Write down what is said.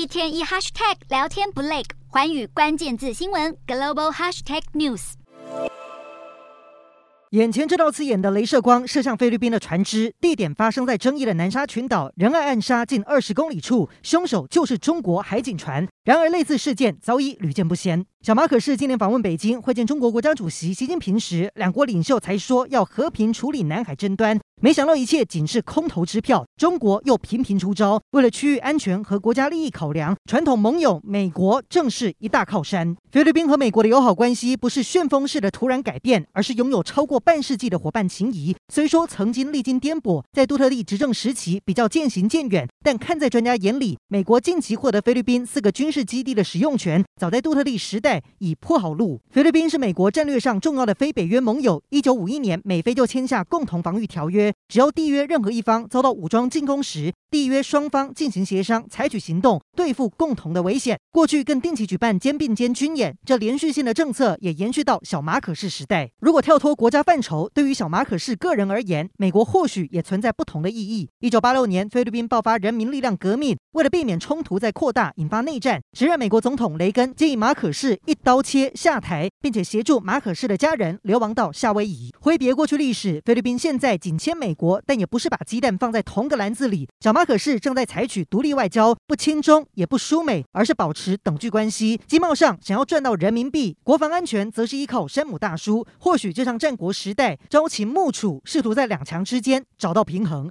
一天一 hashtag 聊天不累，寰宇关键字新闻 global hashtag news。眼前这道刺眼的镭射光射向菲律宾的船只，地点发生在争议的南沙群岛仁爱暗沙近二十公里处，凶手就是中国海警船。然而，类似事件早已屡见不鲜。小马可是今年访问北京会见中国国家主席习近平时，两国领袖才说要和平处理南海争端，没想到一切仅是空头支票。中国又频频出招，为了区域安全和国家利益考量，传统盟友美国正是一大靠山。菲律宾和美国的友好关系不是旋风式的突然改变，而是拥有超过半世纪的伙伴情谊。虽说曾经历经颠簸，在杜特蒂执政时期比较渐行渐远，但看在专家眼里，美国近期获得菲律宾四个军事基地的使用权，早在杜特蒂时代已铺好路。菲律宾是美国战略上重要的非北约盟友。一九五一年，美菲就签下共同防御条约，只要缔约任何一方遭到武装进攻时，缔约双方进行协商，采取行动对付共同的危险。过去更定期举办肩并肩军演，这连续性的政策也延续到小马可仕时代。如果跳脱国家范畴，对于小马可仕个人而言，美国或许也存在不同的意义。一九八六年，菲律宾爆发人民力量革命，为了避免冲突再扩大，引发内战，时任美国总统雷根建议马可仕一刀切下台，并且协助马可仕的家人流亡到夏威夷。挥别过去历史，菲律宾现在紧牵美国，但也不是把鸡蛋放在同个篮子里。小马可是正在采取独立外交，不亲中也不输美，而是保持等距关系。经贸上想要赚到人民币，国防安全则是依靠山姆大叔。或许就像战国时代朝秦暮楚，试图在两强之间找到平衡。